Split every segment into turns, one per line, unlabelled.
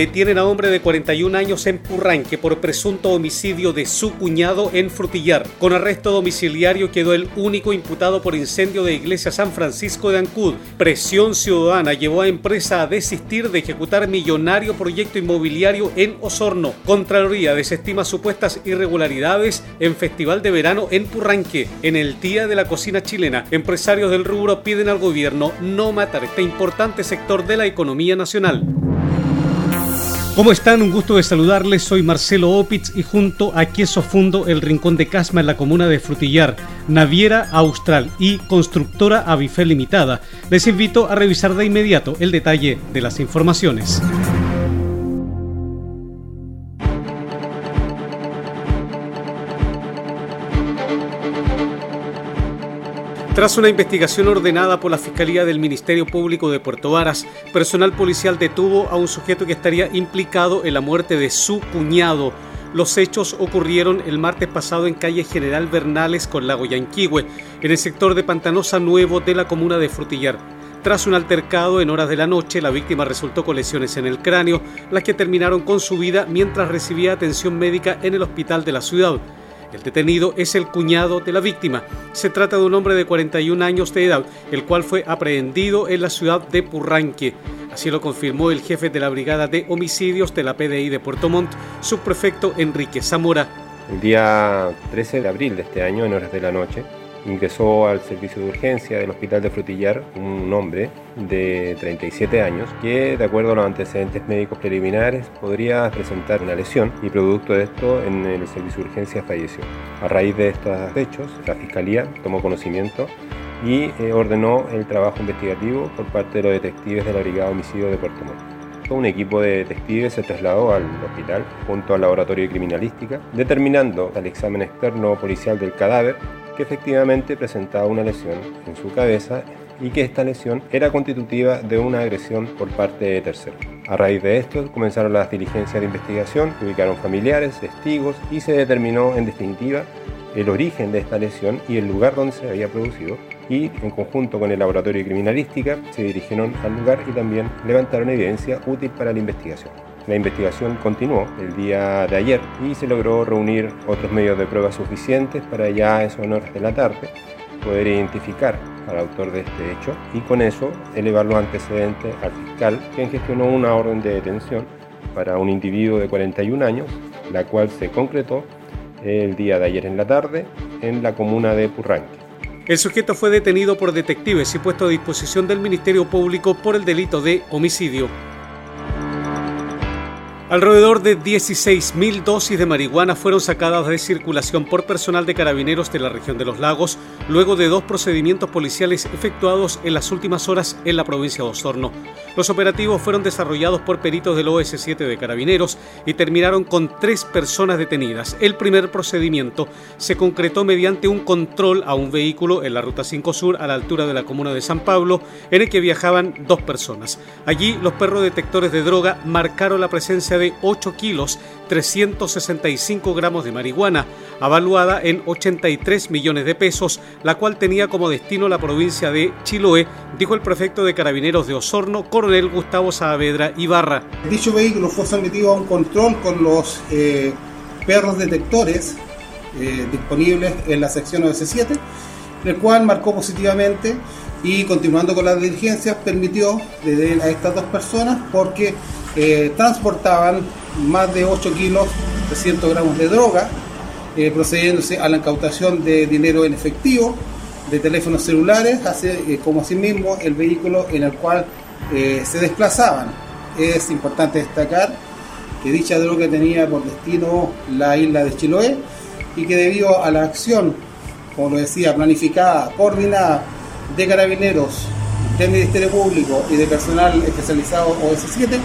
Detienen a hombre de 41 años en Purranque por presunto homicidio de su cuñado en Frutillar. Con arresto domiciliario quedó el único imputado por incendio de iglesia San Francisco de Ancud. Presión ciudadana llevó a empresa a desistir de ejecutar millonario proyecto inmobiliario en Osorno. Contraloría desestima supuestas irregularidades en Festival de Verano en Purranque. En el Día de la Cocina Chilena, empresarios del rubro piden al gobierno no matar este importante sector de la economía nacional. ¿Cómo están? Un gusto de saludarles. Soy Marcelo Opitz y junto a Queso Fundo, el Rincón de Casma en la comuna de Frutillar, Naviera Austral y Constructora Avifel Limitada, les invito a revisar de inmediato el detalle de las informaciones. Tras una investigación ordenada por la Fiscalía del Ministerio Público de Puerto Varas, personal policial detuvo a un sujeto que estaría implicado en la muerte de su cuñado. Los hechos ocurrieron el martes pasado en calle General Bernales con Lago Yanquihue, en el sector de Pantanosa Nuevo de la comuna de Frutillar. Tras un altercado en horas de la noche, la víctima resultó con lesiones en el cráneo, las que terminaron con su vida mientras recibía atención médica en el hospital de la ciudad. El detenido es el cuñado de la víctima. Se trata de un hombre de 41 años de edad, el cual fue aprehendido en la ciudad de Purranque. Así lo confirmó el jefe de la Brigada de Homicidios de la PDI de Puerto Montt, subprefecto Enrique Zamora.
El día 13 de abril de este año, en horas de la noche, ingresó al servicio de urgencia del Hospital de Frutillar un hombre de 37 años que, de acuerdo a los antecedentes médicos preliminares, podría presentar una lesión y producto de esto en el servicio de urgencia falleció. A raíz de estos hechos, la Fiscalía tomó conocimiento y eh, ordenó el trabajo investigativo por parte de los detectives de la Brigada de Homicidio de Puerto Montt un equipo de detectives se trasladó al hospital junto al laboratorio de criminalística, determinando al examen externo policial del cadáver que efectivamente presentaba una lesión en su cabeza y que esta lesión era constitutiva de una agresión por parte de terceros. A raíz de esto comenzaron las diligencias de investigación, se ubicaron familiares, testigos y se determinó en definitiva el origen de esta lesión y el lugar donde se había producido y en conjunto con el laboratorio de criminalística se dirigieron al lugar y también levantaron evidencia útil para la investigación. La investigación continuó el día de ayer y se logró reunir otros medios de prueba suficientes para ya a esos horas de la tarde poder identificar al autor de este hecho y con eso elevar los antecedentes al fiscal quien gestionó una orden de detención para un individuo de 41 años, la cual se concretó el día de ayer en la tarde en la comuna de Purranque.
El sujeto fue detenido por detectives y puesto a disposición del Ministerio Público por el delito de homicidio. Alrededor de 16.000 dosis de marihuana fueron sacadas de circulación por personal de carabineros de la región de los lagos luego de dos procedimientos policiales efectuados en las últimas horas en la provincia de Osorno. Los operativos fueron desarrollados por peritos del OS7 de carabineros y terminaron con tres personas detenidas. El primer procedimiento se concretó mediante un control a un vehículo en la Ruta 5 Sur a la altura de la comuna de San Pablo en el que viajaban dos personas. Allí los perros detectores de droga marcaron la presencia 8 kilos 365 gramos de marihuana, avaluada en 83 millones de pesos, la cual tenía como destino la provincia de Chiloé, dijo el prefecto de Carabineros de Osorno, coronel Gustavo Saavedra Ibarra.
Dicho vehículo fue sometido a un control con los eh, perros detectores eh, disponibles en la sección OS7, el cual marcó positivamente y continuando con las diligencias permitió detener a estas dos personas porque eh, transportaban más de 8 kilos 300 gramos de droga, eh, procediéndose a la incautación de dinero en efectivo, de teléfonos celulares, así, eh, como asimismo el vehículo en el cual se desplazaban. Es importante destacar que dicha droga tenía por destino la isla de Chiloé y que debido a la acción, como lo decía, planificada, coordinada de carabineros, del Ministerio Público y de personal especializado OS7,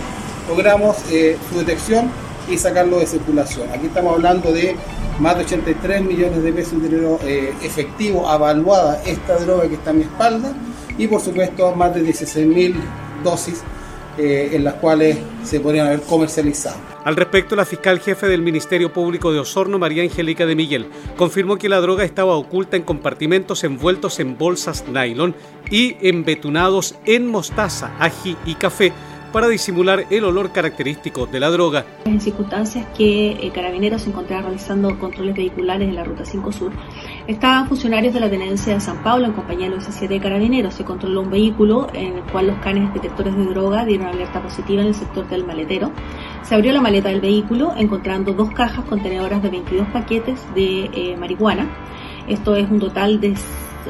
logramos eh, su detección y sacarlo de circulación. Aquí estamos hablando de más de 83 millones de pesos de dinero eh, efectivo avaluada esta droga que está a mi espalda y por supuesto más de 16 mil dosis eh, en las cuales se podrían haber comercializado.
Al respecto, la fiscal jefe del Ministerio Público de Osorno, María Angélica de Miguel, confirmó que la droga estaba oculta en compartimentos envueltos en bolsas nylon y embetunados en mostaza, ají y café para disimular el olor característico de la droga.
En circunstancias que eh, Carabineros se encontraba realizando controles vehiculares en la Ruta 5 Sur, estaban funcionarios de la Tenencia de San Pablo en compañía de los 7 de Carabineros. Se controló un vehículo en el cual los canes detectores de droga dieron alerta positiva en el sector del maletero. Se abrió la maleta del vehículo encontrando dos cajas contenedoras de 22 paquetes de eh, marihuana. Esto es un total de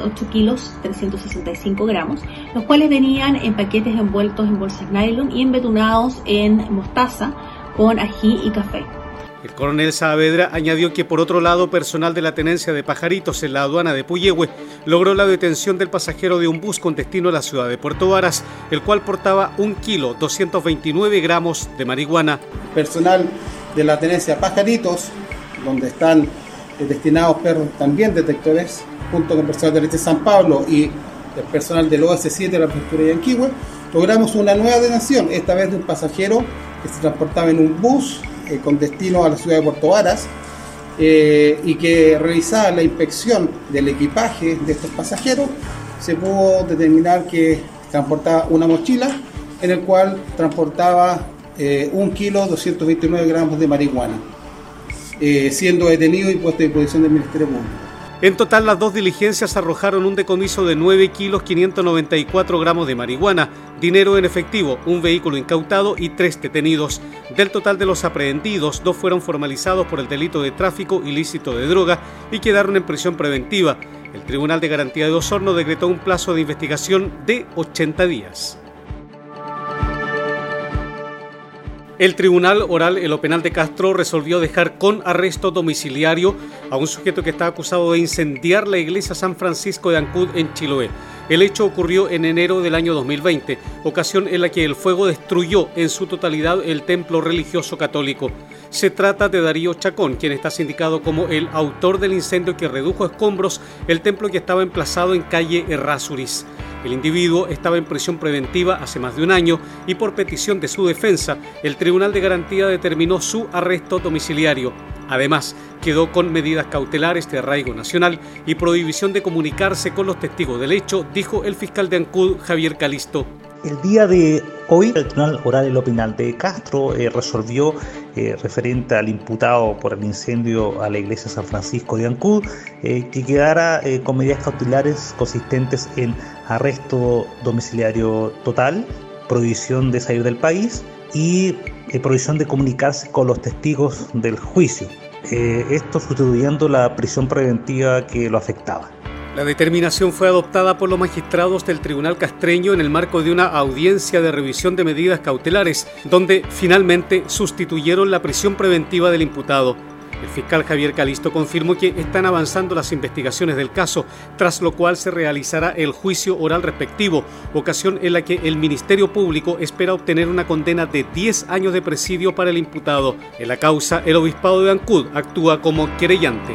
8 kilos 365 gramos, los cuales venían en paquetes envueltos en bolsas nylon y embetunados en mostaza con ají y café.
El coronel Saavedra añadió que por otro lado personal de la tenencia de pajaritos en la aduana de Puyehue logró la detención del pasajero de un bus con destino a la ciudad de Puerto Varas, el cual portaba un kilo 229 gramos de marihuana.
Personal de la tenencia pajaritos, donde están destinados perros también detectores junto con personal de Leche San Pablo y el personal del OS7 de la prefectura de Yanquihue, logramos una nueva detención, esta vez de un pasajero que se transportaba en un bus eh, con destino a la ciudad de Puerto Varas eh, y que realizada la inspección del equipaje de estos pasajeros, se pudo determinar que transportaba una mochila en el cual transportaba eh, un kilo 229 gramos de marihuana, siendo detenido y puesto a disposición del Ministerio Público.
En total, las dos diligencias arrojaron un decomiso de 9 kilos 594 gramos de marihuana, dinero en efectivo, un vehículo incautado y tres detenidos. Del total de los aprehendidos, dos fueron formalizados por el delito de tráfico ilícito de droga y quedaron en prisión preventiva. El Tribunal de Garantía de Osorno decretó un plazo de investigación de 80 días. El Tribunal Oral en lo Penal de Castro resolvió dejar con arresto domiciliario a un sujeto que está acusado de incendiar la iglesia San Francisco de Ancud en Chiloé. El hecho ocurrió en enero del año 2020, ocasión en la que el fuego destruyó en su totalidad el templo religioso católico. Se trata de Darío Chacón, quien está sindicado como el autor del incendio que redujo a escombros el templo que estaba emplazado en calle Errázuriz. El individuo estaba en prisión preventiva hace más de un año y por petición de su defensa, el Tribunal de Garantía determinó su arresto domiciliario. Además, quedó con medidas cautelares de arraigo nacional y prohibición de comunicarse con los testigos del hecho, dijo el fiscal de Ancud, Javier Calisto.
El día de hoy, el Tribunal Oral y Opinal de Castro eh, resolvió, eh, referente al imputado por el incendio a la iglesia San Francisco de Ancud, eh, que quedara con medidas cautelares consistentes en arresto domiciliario total, prohibición de salir del país y prohibición de comunicarse con los testigos del juicio. esto sustituyendo la prisión preventiva que lo afectaba.
La determinación fue adoptada por los magistrados del Tribunal Castreño en el marco de una audiencia de revisión de medidas cautelares, donde finalmente sustituyeron la prisión preventiva del imputado. El fiscal Javier Calisto confirmó que están avanzando las investigaciones del caso, tras lo cual se realizará el juicio oral respectivo, ocasión en la que el Ministerio Público espera obtener una condena de 10 años de presidio para el imputado. En la causa, el obispado de Ancud actúa como querellante.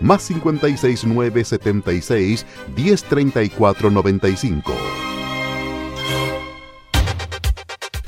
más 569 76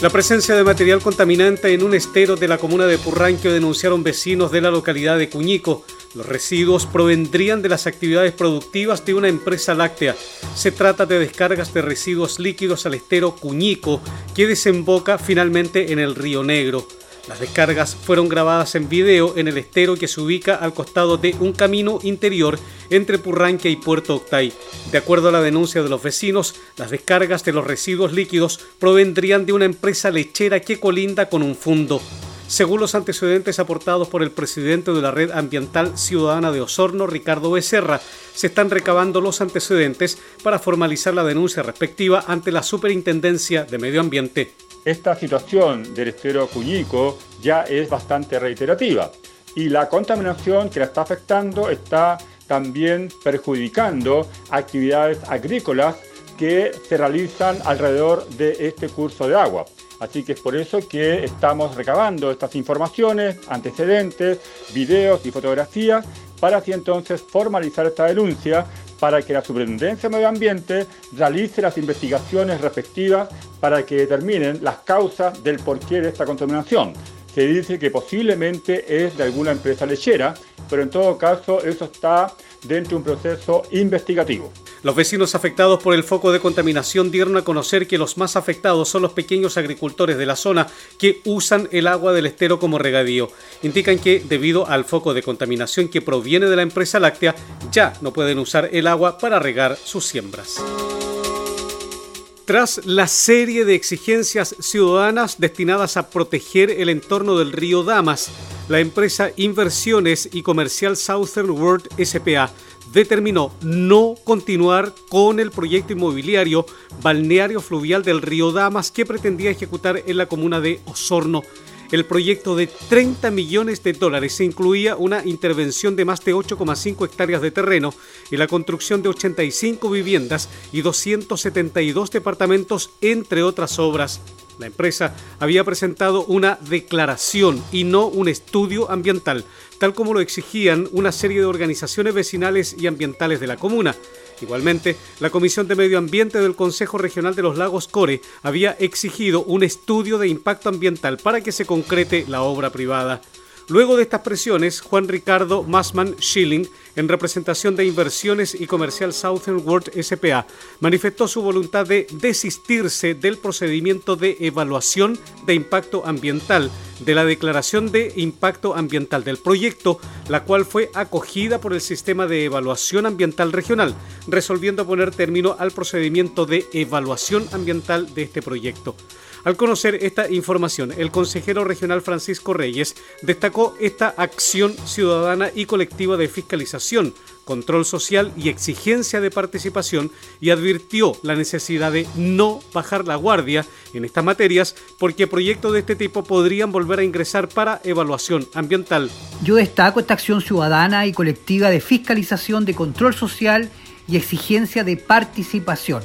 La presencia de material contaminante en un estero de la comuna de Purranquio denunciaron vecinos de la localidad de Cuñico. Los residuos provendrían de las actividades productivas de una empresa láctea. Se trata de descargas de residuos líquidos al estero Cuñico, que desemboca finalmente en el Río Negro. Las descargas fueron grabadas en video en el estero que se ubica al costado de un camino interior entre Purranque y Puerto Octay. De acuerdo a la denuncia de los vecinos, las descargas de los residuos líquidos provendrían de una empresa lechera que colinda con un fundo. Según los antecedentes aportados por el presidente de la Red Ambiental Ciudadana de Osorno, Ricardo Becerra, se están recabando los antecedentes para formalizar la denuncia respectiva ante la Superintendencia de Medio Ambiente.
Esta situación del estero Cuñico ya es bastante reiterativa y la contaminación que la está afectando está también perjudicando actividades agrícolas que se realizan alrededor de este curso de agua. Así que es por eso que estamos recabando estas informaciones, antecedentes, videos y fotografías para así entonces formalizar esta denuncia para que la Superintendencia de Medio Ambiente realice las investigaciones respectivas para que determinen las causas del porqué de esta contaminación. Se dice que posiblemente es de alguna empresa lechera, pero en todo caso eso está dentro de un proceso investigativo.
Los vecinos afectados por el foco de contaminación dieron a conocer que los más afectados son los pequeños agricultores de la zona que usan el agua del estero como regadío. Indican que debido al foco de contaminación que proviene de la empresa láctea, ya no pueden usar el agua para regar sus siembras. Tras la serie de exigencias ciudadanas destinadas a proteger el entorno del río Damas, la empresa Inversiones y Comercial Southern World SPA determinó no continuar con el proyecto inmobiliario balneario fluvial del río Damas que pretendía ejecutar en la comuna de Osorno. El proyecto de 30 millones de dólares incluía una intervención de más de 8,5 hectáreas de terreno y la construcción de 85 viviendas y 272 departamentos, entre otras obras. La empresa había presentado una declaración y no un estudio ambiental, tal como lo exigían una serie de organizaciones vecinales y ambientales de la comuna. Igualmente, la Comisión de Medio Ambiente del Consejo Regional de los Lagos Core había exigido un estudio de impacto ambiental para que se concrete la obra privada. Luego de estas presiones, Juan Ricardo Massman Schilling, en representación de Inversiones y Comercial Southern World SPA, manifestó su voluntad de desistirse del procedimiento de evaluación de impacto ambiental, de la declaración de impacto ambiental del proyecto, la cual fue acogida por el Sistema de Evaluación Ambiental Regional, resolviendo poner término al procedimiento de evaluación ambiental de este proyecto. Al conocer esta información, el consejero regional Francisco Reyes destacó esta acción ciudadana y colectiva de fiscalización, control social y exigencia de participación y advirtió la necesidad de no bajar la guardia en estas materias porque proyectos de este tipo podrían volver a ingresar para evaluación ambiental.
Yo destaco esta acción ciudadana y colectiva de fiscalización, de control social y exigencia de participación.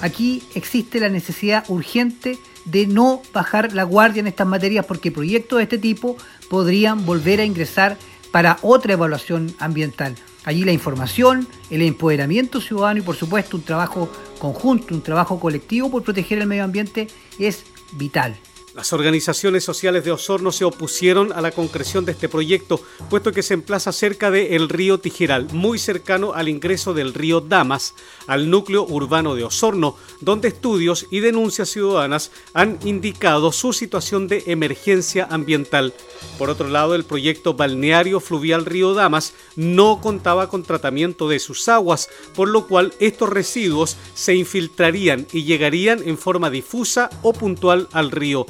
Aquí existe la necesidad urgente de no bajar la guardia en estas materias porque proyectos de este tipo podrían volver a ingresar para otra evaluación ambiental. Allí la información, el empoderamiento ciudadano y por supuesto un trabajo conjunto, un trabajo colectivo por proteger el medio ambiente es vital.
Las organizaciones sociales de Osorno se opusieron a la concreción de este proyecto, puesto que se emplaza cerca del río Tijeral, muy cercano al ingreso del río Damas, al núcleo urbano de Osorno, donde estudios y denuncias ciudadanas han indicado su situación de emergencia ambiental. Por otro lado, el proyecto balneario fluvial Río Damas no contaba con tratamiento de sus aguas, por lo cual estos residuos se infiltrarían y llegarían en forma difusa o puntual al río.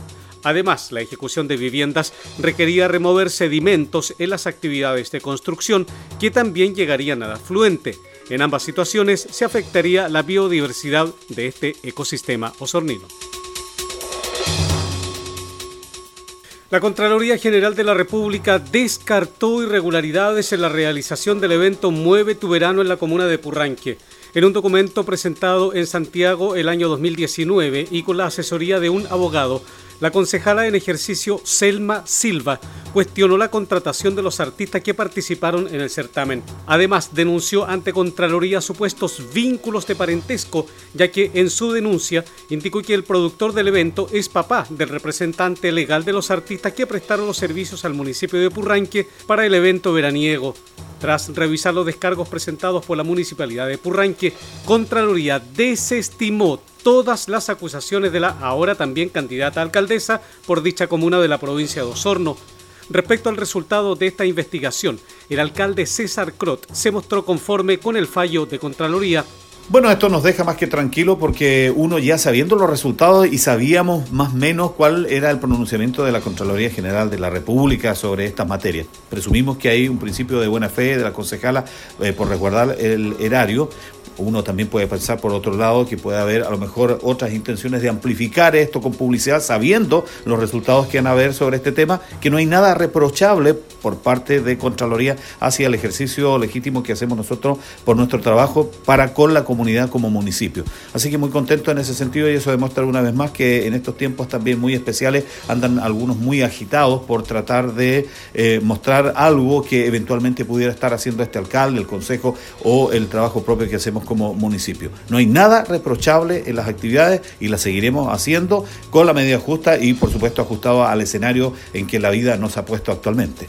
Además, la ejecución de viviendas requería remover sedimentos en las actividades de construcción que también llegarían al afluente. En ambas situaciones se afectaría la biodiversidad de este ecosistema osornino. La Contraloría General de la República descartó irregularidades en la realización del evento Mueve tu verano en la comuna de Purranque. En un documento presentado en Santiago el año 2019 y con la asesoría de un abogado, la concejala en ejercicio Selma Silva cuestionó la contratación de los artistas que participaron en el certamen. Además, denunció ante Contraloría supuestos vínculos de parentesco, ya que en su denuncia indicó que el productor del evento es papá del representante legal de los artistas que prestaron los servicios al municipio de Purranque para el evento veraniego. Tras revisar los descargos presentados por la municipalidad de Purranque, Contraloría desestimó todas las acusaciones de la ahora también candidata alcaldesa por dicha comuna de la provincia de Osorno. Respecto al resultado de esta investigación, el alcalde César Crot se mostró conforme con el fallo de Contraloría
bueno, esto nos deja más que tranquilo porque uno ya sabiendo los resultados y sabíamos más o menos cuál era el pronunciamiento de la Contraloría General de la República sobre estas materias. Presumimos que hay un principio de buena fe de la concejala eh, por resguardar el erario, uno también puede pensar por otro lado que puede haber a lo mejor otras intenciones de amplificar esto con publicidad sabiendo los resultados que van a haber sobre este tema, que no hay nada reprochable por parte de Contraloría hacia el ejercicio legítimo que hacemos nosotros por nuestro trabajo para con la comunidad como municipio. Así que muy contento en ese sentido y eso demuestra una vez más que en estos tiempos también muy especiales andan algunos muy agitados por tratar de eh, mostrar algo que eventualmente pudiera estar haciendo este alcalde, el consejo o el trabajo propio que hacemos como municipio. No hay nada reprochable en las actividades y las seguiremos haciendo con la medida justa y por supuesto ajustado al escenario en que la vida nos ha puesto actualmente.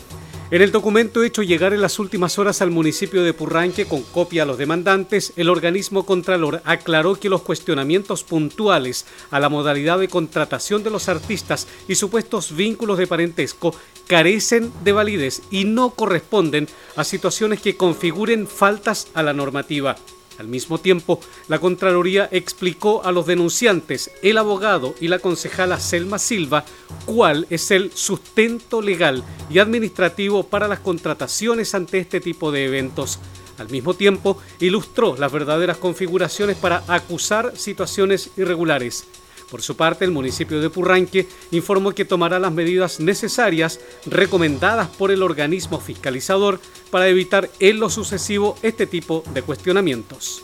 En el documento hecho llegar en las últimas horas al municipio de Purranque con copia a los demandantes, el organismo Contralor aclaró que los cuestionamientos puntuales a la modalidad de contratación de los artistas y supuestos vínculos de parentesco carecen de validez y no corresponden a situaciones que configuren faltas a la normativa. Al mismo tiempo, la Contraloría explicó a los denunciantes, el abogado y la concejala Selma Silva cuál es el sustento legal y administrativo para las contrataciones ante este tipo de eventos. Al mismo tiempo, ilustró las verdaderas configuraciones para acusar situaciones irregulares. Por su parte, el municipio de Purranque informó que tomará las medidas necesarias recomendadas por el organismo fiscalizador para evitar en lo sucesivo este tipo de cuestionamientos.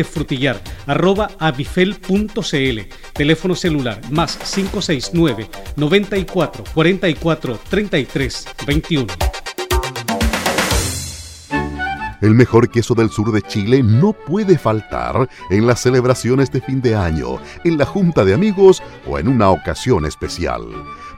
frutillar arroba avifel.cl. Teléfono celular más 569 94 44 33 21.
El mejor queso del sur de Chile no puede faltar en las celebraciones de fin de año, en la junta de amigos o en una ocasión especial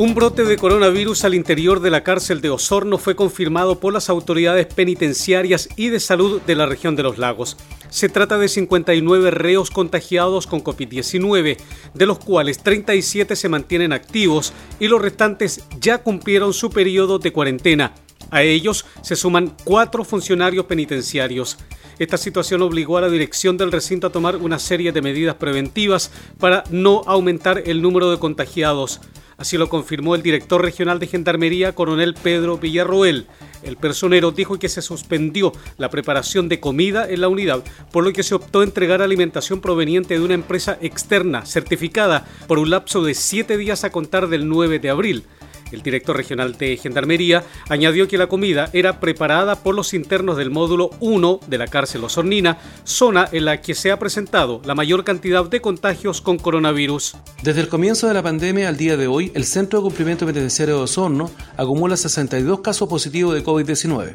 Un brote de coronavirus al interior de la cárcel de Osorno fue confirmado por las autoridades penitenciarias y de salud de la región de los lagos. Se trata de 59 reos contagiados con COVID-19, de los cuales 37 se mantienen activos y los restantes ya cumplieron su periodo de cuarentena. A ellos se suman cuatro funcionarios penitenciarios. Esta situación obligó a la dirección del recinto a tomar una serie de medidas preventivas para no aumentar el número de contagiados. Así lo confirmó el director regional de Gendarmería, coronel Pedro Villarroel. El personero dijo que se suspendió la preparación de comida en la unidad, por lo que se optó a entregar alimentación proveniente de una empresa externa certificada por un lapso de siete días a contar del 9 de abril. El director regional de Gendarmería añadió que la comida era preparada por los internos del módulo 1 de la cárcel Osornina, zona en la que se ha presentado la mayor cantidad de contagios con coronavirus.
Desde el comienzo de la pandemia al día de hoy, el Centro de Cumplimiento Penitenciario de Osorno acumula 62 casos positivos de COVID-19.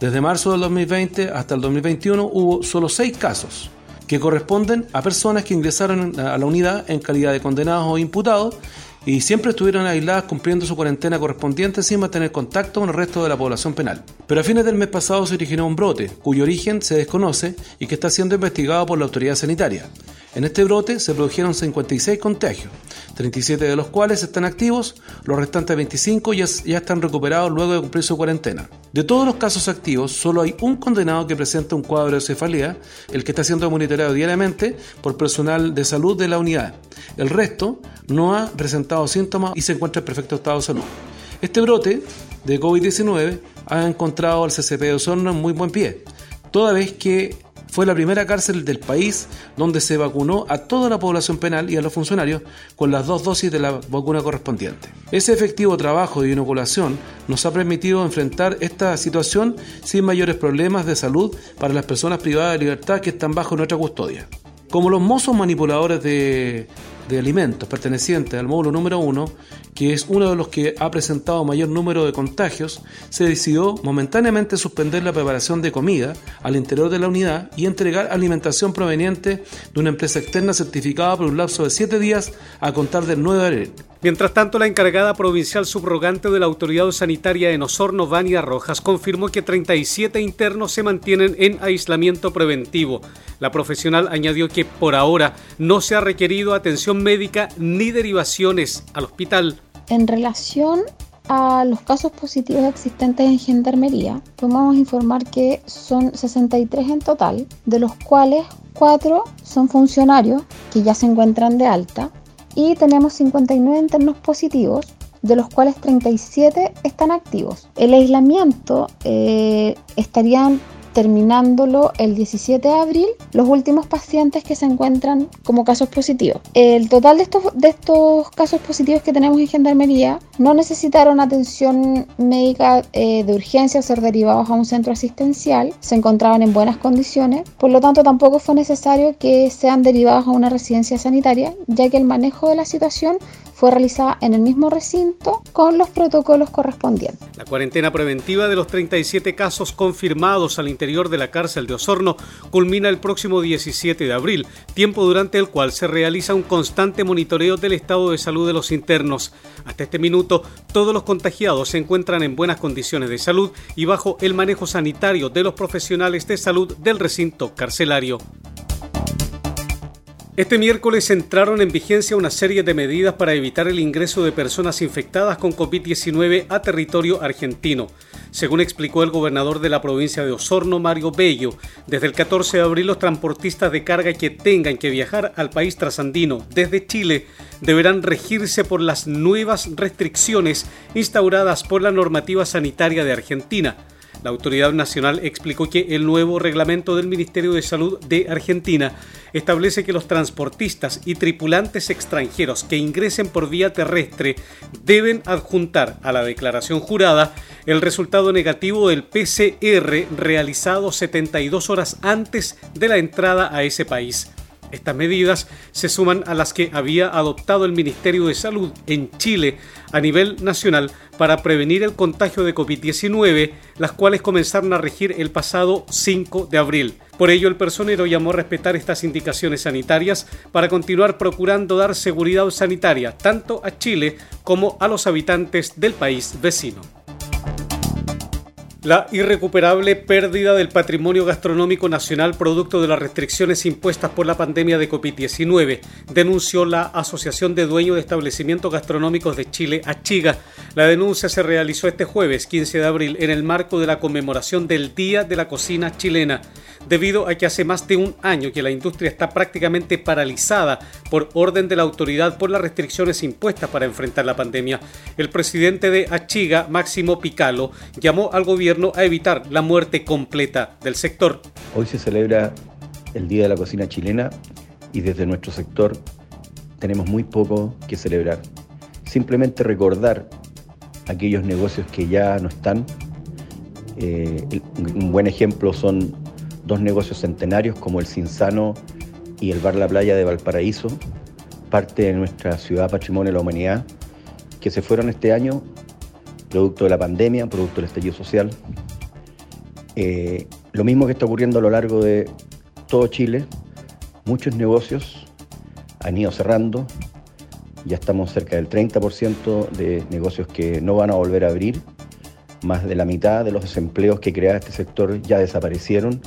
Desde marzo del 2020 hasta el 2021 hubo solo 6 casos que corresponden a personas que ingresaron a la unidad en calidad de condenados o imputados y siempre estuvieron aisladas cumpliendo su cuarentena correspondiente sin mantener contacto con el resto de la población penal. Pero a fines del mes pasado se originó un brote, cuyo origen se desconoce y que está siendo investigado por la autoridad sanitaria. En este brote se produjeron 56 contagios, 37 de los cuales están activos, los restantes 25 ya, ya, están recuperados luego de cumplir su cuarentena. De todos los casos activos, solo hay un condenado que presenta un cuadro de cefalea, el que está siendo monitoreado diariamente por personal de salud de la unidad. El resto no ha presentado síntomas y se encuentra en perfecto estado de salud. Este brote de COVID-19 ha encontrado al CCP de Osorno en muy buen pie, toda vez que fue la primera cárcel del país donde se vacunó a toda la población penal y a los funcionarios con las dos dosis de la vacuna correspondiente. Ese efectivo trabajo de inoculación nos ha permitido enfrentar esta situación sin mayores problemas de salud para las personas privadas de libertad que están bajo nuestra custodia. Como los mozos manipuladores de de alimentos pertenecientes al módulo número 1, que es uno de los que ha presentado mayor número de contagios, se decidió momentáneamente suspender la preparación de comida al interior de la unidad y entregar alimentación proveniente de una empresa externa certificada por un lapso de 7 días a contar del 9 de abril.
Mientras tanto, la encargada provincial subrogante de la Autoridad Sanitaria en Osorno, Vania Rojas, confirmó que 37 internos se mantienen en aislamiento preventivo. La profesional añadió que por ahora no se ha requerido atención médica ni derivaciones al hospital.
En relación a los casos positivos existentes en Gendarmería, podemos informar que son 63 en total, de los cuales 4 son funcionarios que ya se encuentran de alta y tenemos 59 internos positivos, de los cuales 37 están activos. El aislamiento eh, estarían terminándolo el 17 de abril los últimos pacientes que se encuentran como casos positivos. El total de estos, de estos casos positivos que tenemos en Gendarmería no necesitaron atención médica eh, de urgencia o ser derivados a un centro asistencial, se encontraban en buenas condiciones, por lo tanto tampoco fue necesario que sean derivados a una residencia sanitaria, ya que el manejo de la situación fue realizada en el mismo recinto con los protocolos correspondientes.
La cuarentena preventiva de los 37 casos confirmados al interior de la cárcel de Osorno culmina el próximo 17 de abril, tiempo durante el cual se realiza un constante monitoreo del estado de salud de los internos. Hasta este minuto, todos los contagiados se encuentran en buenas condiciones de salud y bajo el manejo sanitario de los profesionales de salud del recinto carcelario. Este miércoles entraron en vigencia una serie de medidas para evitar el ingreso de personas infectadas con COVID-19 a territorio argentino. Según explicó el gobernador de la provincia de Osorno, Mario Bello, desde el 14 de abril los transportistas de carga que tengan que viajar al país trasandino desde Chile deberán regirse por las nuevas restricciones instauradas por la normativa sanitaria de Argentina. La autoridad nacional explicó que el nuevo reglamento del Ministerio de Salud de Argentina establece que los transportistas y tripulantes extranjeros que ingresen por vía terrestre deben adjuntar a la declaración jurada el resultado negativo del PCR realizado 72 horas antes de la entrada a ese país. Estas medidas se suman a las que había adoptado el Ministerio de Salud en Chile a nivel nacional para prevenir el contagio de COVID-19, las cuales comenzaron a regir el pasado 5 de abril. Por ello, el personero llamó a respetar estas indicaciones sanitarias para continuar procurando dar seguridad sanitaria tanto a Chile como a los habitantes del país vecino. La irrecuperable pérdida del patrimonio gastronómico nacional producto de las restricciones impuestas por la pandemia de COVID-19, denunció la Asociación de Dueños de Establecimientos Gastronómicos de Chile, Achiga. La denuncia se realizó este jueves 15 de abril en el marco de la conmemoración del Día de la Cocina Chilena debido a que hace más de un año que la industria está prácticamente paralizada por orden de la autoridad por las restricciones impuestas para enfrentar la pandemia. El presidente de Achiga, Máximo Picalo, llamó al gobierno a evitar la muerte completa del sector.
Hoy se celebra el Día de la Cocina Chilena y desde nuestro sector tenemos muy poco que celebrar. Simplemente recordar aquellos negocios que ya no están. Eh, un buen ejemplo son dos negocios centenarios como el Cinsano y el Bar La Playa de Valparaíso, parte de nuestra ciudad patrimonio de la humanidad, que se fueron este año producto de la pandemia, producto del estallido social. Eh, lo mismo que está ocurriendo a lo largo de todo Chile, muchos negocios han ido cerrando, ya estamos cerca del 30% de negocios que no van a volver a abrir, más de la mitad de los desempleos que crea este sector ya desaparecieron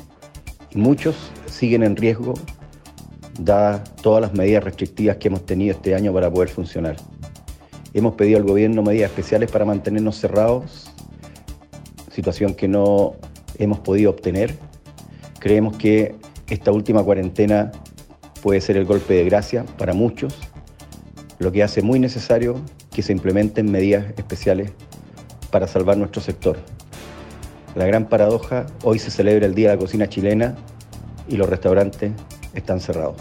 Muchos siguen en riesgo, dadas todas las medidas restrictivas que hemos tenido este año para poder funcionar. Hemos pedido al gobierno medidas especiales para mantenernos cerrados, situación que no hemos podido obtener. Creemos que esta última cuarentena puede ser el golpe de gracia para muchos, lo que hace muy necesario que se implementen medidas especiales para salvar nuestro sector. La gran paradoja, hoy se celebra el Día de la Cocina Chilena y los restaurantes están cerrados.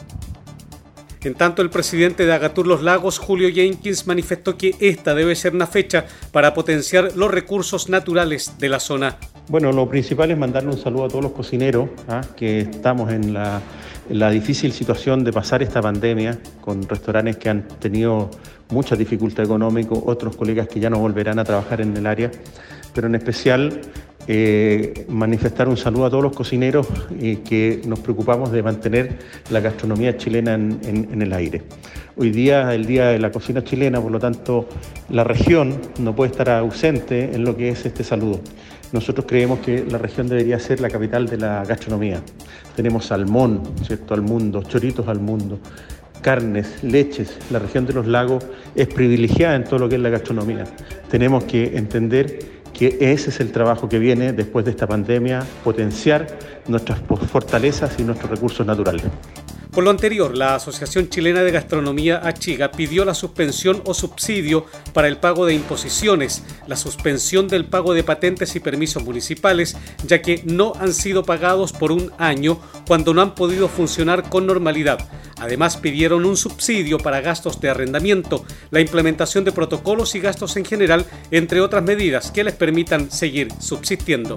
En tanto, el presidente de Agatur Los Lagos, Julio Jenkins, manifestó que esta debe ser una fecha para potenciar los recursos naturales de la zona.
Bueno, lo principal es mandarle un saludo a todos los cocineros, ¿ah? que estamos en la, en la difícil situación de pasar esta pandemia con restaurantes que han tenido mucha dificultad económica, otros colegas que ya no volverán a trabajar en el área, pero en especial eh, manifestar un saludo a todos los cocineros y que nos preocupamos de mantener la gastronomía chilena en, el aire. Hoy día el Día de la Cocina Chilena, por lo tanto la región no puede estar ausente en lo que es este saludo. Nosotros creemos que la región debería ser la capital de la gastronomía. Tenemos salmón, ¿cierto?, al mundo, choritos al mundo, carnes, leches. La región de los lagos es privilegiada en todo lo que es la gastronomía. Tenemos que entender que ese es el trabajo que viene después de esta pandemia, potenciar nuestras fortalezas y nuestros recursos naturales.
Por lo anterior, la Asociación Chilena de Gastronomía Achiga pidió la suspensión o subsidio para el pago de imposiciones, la suspensión del pago de patentes y permisos municipales, ya que no han sido pagados por un año cuando no han podido funcionar con normalidad. Además, pidieron un subsidio para gastos de arrendamiento, la implementación de protocolos y gastos en general, entre otras medidas que les permitan seguir subsistiendo.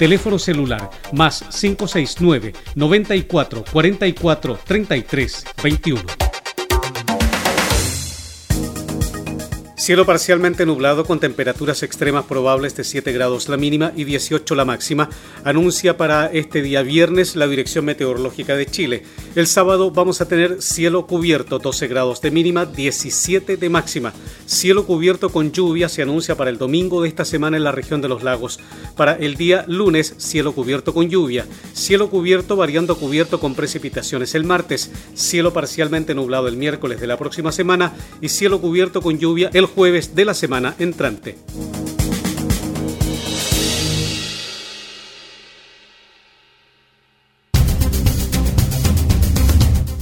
Teléfono celular más 569 94 44 33 21. Cielo parcialmente nublado con temperaturas extremas probables de 7 grados la mínima y 18 la máxima, anuncia para este día viernes la Dirección Meteorológica de Chile. El sábado vamos a tener cielo cubierto, 12 grados de mínima, 17 de máxima. Cielo cubierto con lluvia se anuncia para el domingo de esta semana en la región de los lagos. Para el día lunes, cielo cubierto con lluvia. Cielo cubierto variando cubierto con precipitaciones el martes. Cielo parcialmente nublado el miércoles de la próxima semana y cielo cubierto con lluvia el jueves de la semana entrante.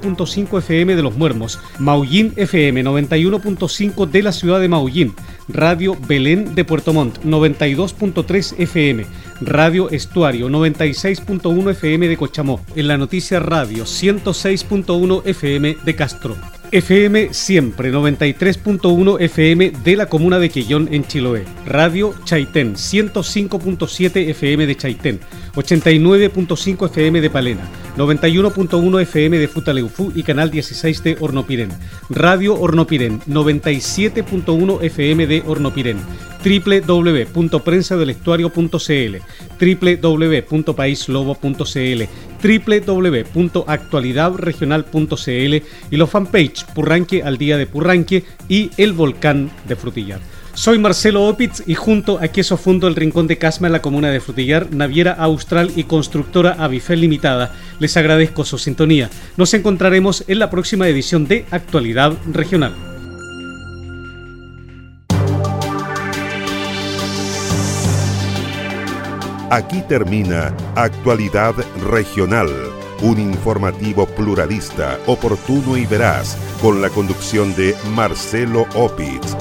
9.5 FM de Los Muermos, Maullín FM 91.5 de la ciudad de Maullín, Radio Belén de Puerto Montt 92.3 FM, Radio Estuario 96.1 FM de Cochamó, en la noticia Radio 106.1 FM de Castro. FM Siempre 93.1 FM de la comuna de Quillón en Chiloé. Radio Chaitén 105.7 FM de Chaitén. 89.5 FM de Palena. 91.1 FM de Futaleufú y Canal 16 de Hornopirén. Radio Hornopirén 97.1 FM de Hornopirén www.prensadelestuario.cl, www.paislobo.cl, www.actualidadregional.cl y los fanpage Purranque al día de Purranque y El Volcán de Frutillar. Soy Marcelo Opitz y junto a Queso Fundo El Rincón de Casma en la comuna de Frutillar, Naviera Austral y Constructora Avifel Limitada, les agradezco su sintonía. Nos encontraremos en la próxima edición de Actualidad Regional.
Aquí termina Actualidad Regional, un informativo pluralista, oportuno y veraz, con la conducción de Marcelo Opitz.